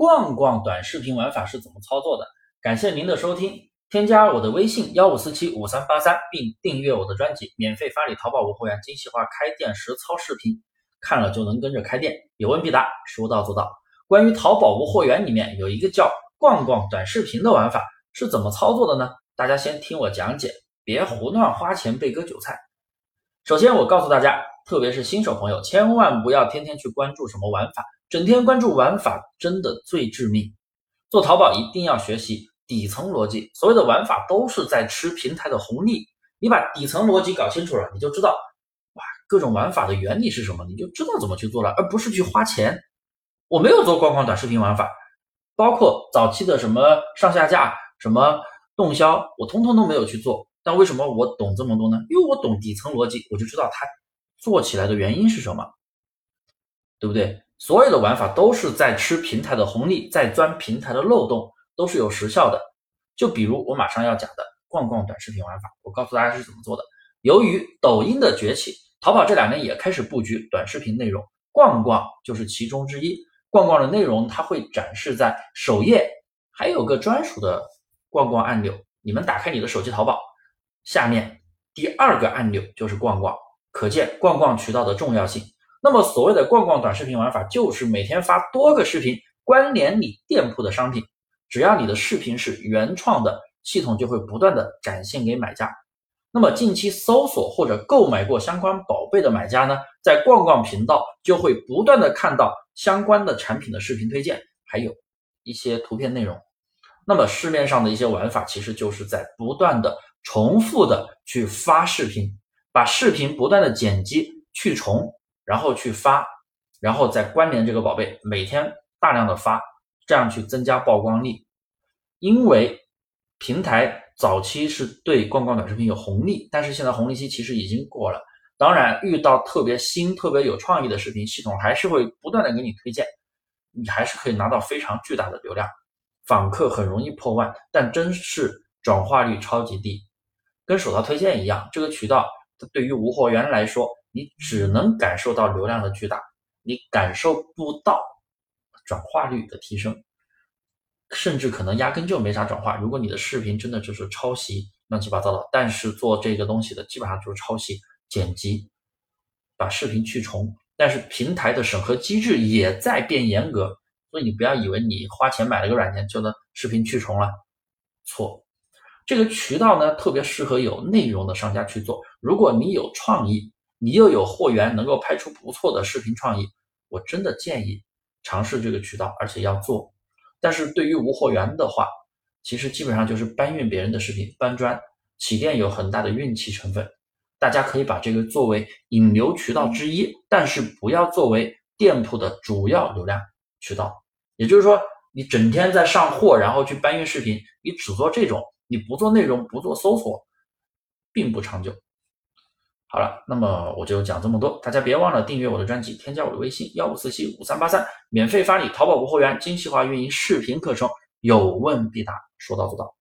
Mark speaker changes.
Speaker 1: 逛逛短视频玩法是怎么操作的？感谢您的收听，添加我的微信幺五四七五三八三，并订阅我的专辑，免费发你淘宝无货源精细化开店实操视频，看了就能跟着开店，有问必答，说到做到。关于淘宝无货源里面有一个叫逛逛短视频的玩法是怎么操作的呢？大家先听我讲解，别胡乱花钱被割韭菜。首先我告诉大家。特别是新手朋友，千万不要天天去关注什么玩法，整天关注玩法真的最致命。做淘宝一定要学习底层逻辑，所有的玩法都是在吃平台的红利。你把底层逻辑搞清楚了，你就知道哇，各种玩法的原理是什么，你就知道怎么去做了，而不是去花钱。我没有做逛逛短视频玩法，包括早期的什么上下架、什么动销，我通通都没有去做。但为什么我懂这么多呢？因为我懂底层逻辑，我就知道它。做起来的原因是什么？对不对？所有的玩法都是在吃平台的红利，在钻平台的漏洞，都是有时效的。就比如我马上要讲的逛逛短视频玩法，我告诉大家是怎么做的。由于抖音的崛起，淘宝这两年也开始布局短视频内容，逛逛就是其中之一。逛逛的内容它会展示在首页，还有个专属的逛逛按钮。你们打开你的手机淘宝，下面第二个按钮就是逛逛。可见逛逛渠道的重要性。那么，所谓的逛逛短视频玩法，就是每天发多个视频关联你店铺的商品，只要你的视频是原创的，系统就会不断的展现给买家。那么，近期搜索或者购买过相关宝贝的买家呢，在逛逛频道就会不断的看到相关的产品的视频推荐，还有一些图片内容。那么，市面上的一些玩法，其实就是在不断的重复的去发视频。把视频不断的剪辑去重，然后去发，然后再关联这个宝贝，每天大量的发，这样去增加曝光率。因为平台早期是对逛逛短视频有红利，但是现在红利期其实已经过了。当然，遇到特别新、特别有创意的视频，系统还是会不断的给你推荐，你还是可以拿到非常巨大的流量，访客很容易破万，但真是转化率超级低，跟手淘推荐一样，这个渠道。对于无货源来说，你只能感受到流量的巨大，你感受不到转化率的提升，甚至可能压根就没啥转化。如果你的视频真的就是抄袭乱七八糟的，但是做这个东西的基本上就是抄袭剪辑，把视频去重，但是平台的审核机制也在变严格，所以你不要以为你花钱买了个软件就能视频去重了，错。这个渠道呢，特别适合有内容的商家去做。如果你有创意，你又有货源，能够拍出不错的视频创意，我真的建议尝试这个渠道，而且要做。但是对于无货源的话，其实基本上就是搬运别人的视频，搬砖。起店有很大的运气成分，大家可以把这个作为引流渠道之一，但是不要作为店铺的主要流量渠道。也就是说，你整天在上货，然后去搬运视频，你只做这种。你不做内容，不做搜索，并不长久。好了，那么我就讲这么多，大家别忘了订阅我的专辑，添加我的微信幺五四七五三八三，免费发你淘宝无货源精细化运营视频课程，有问必答，说到做到。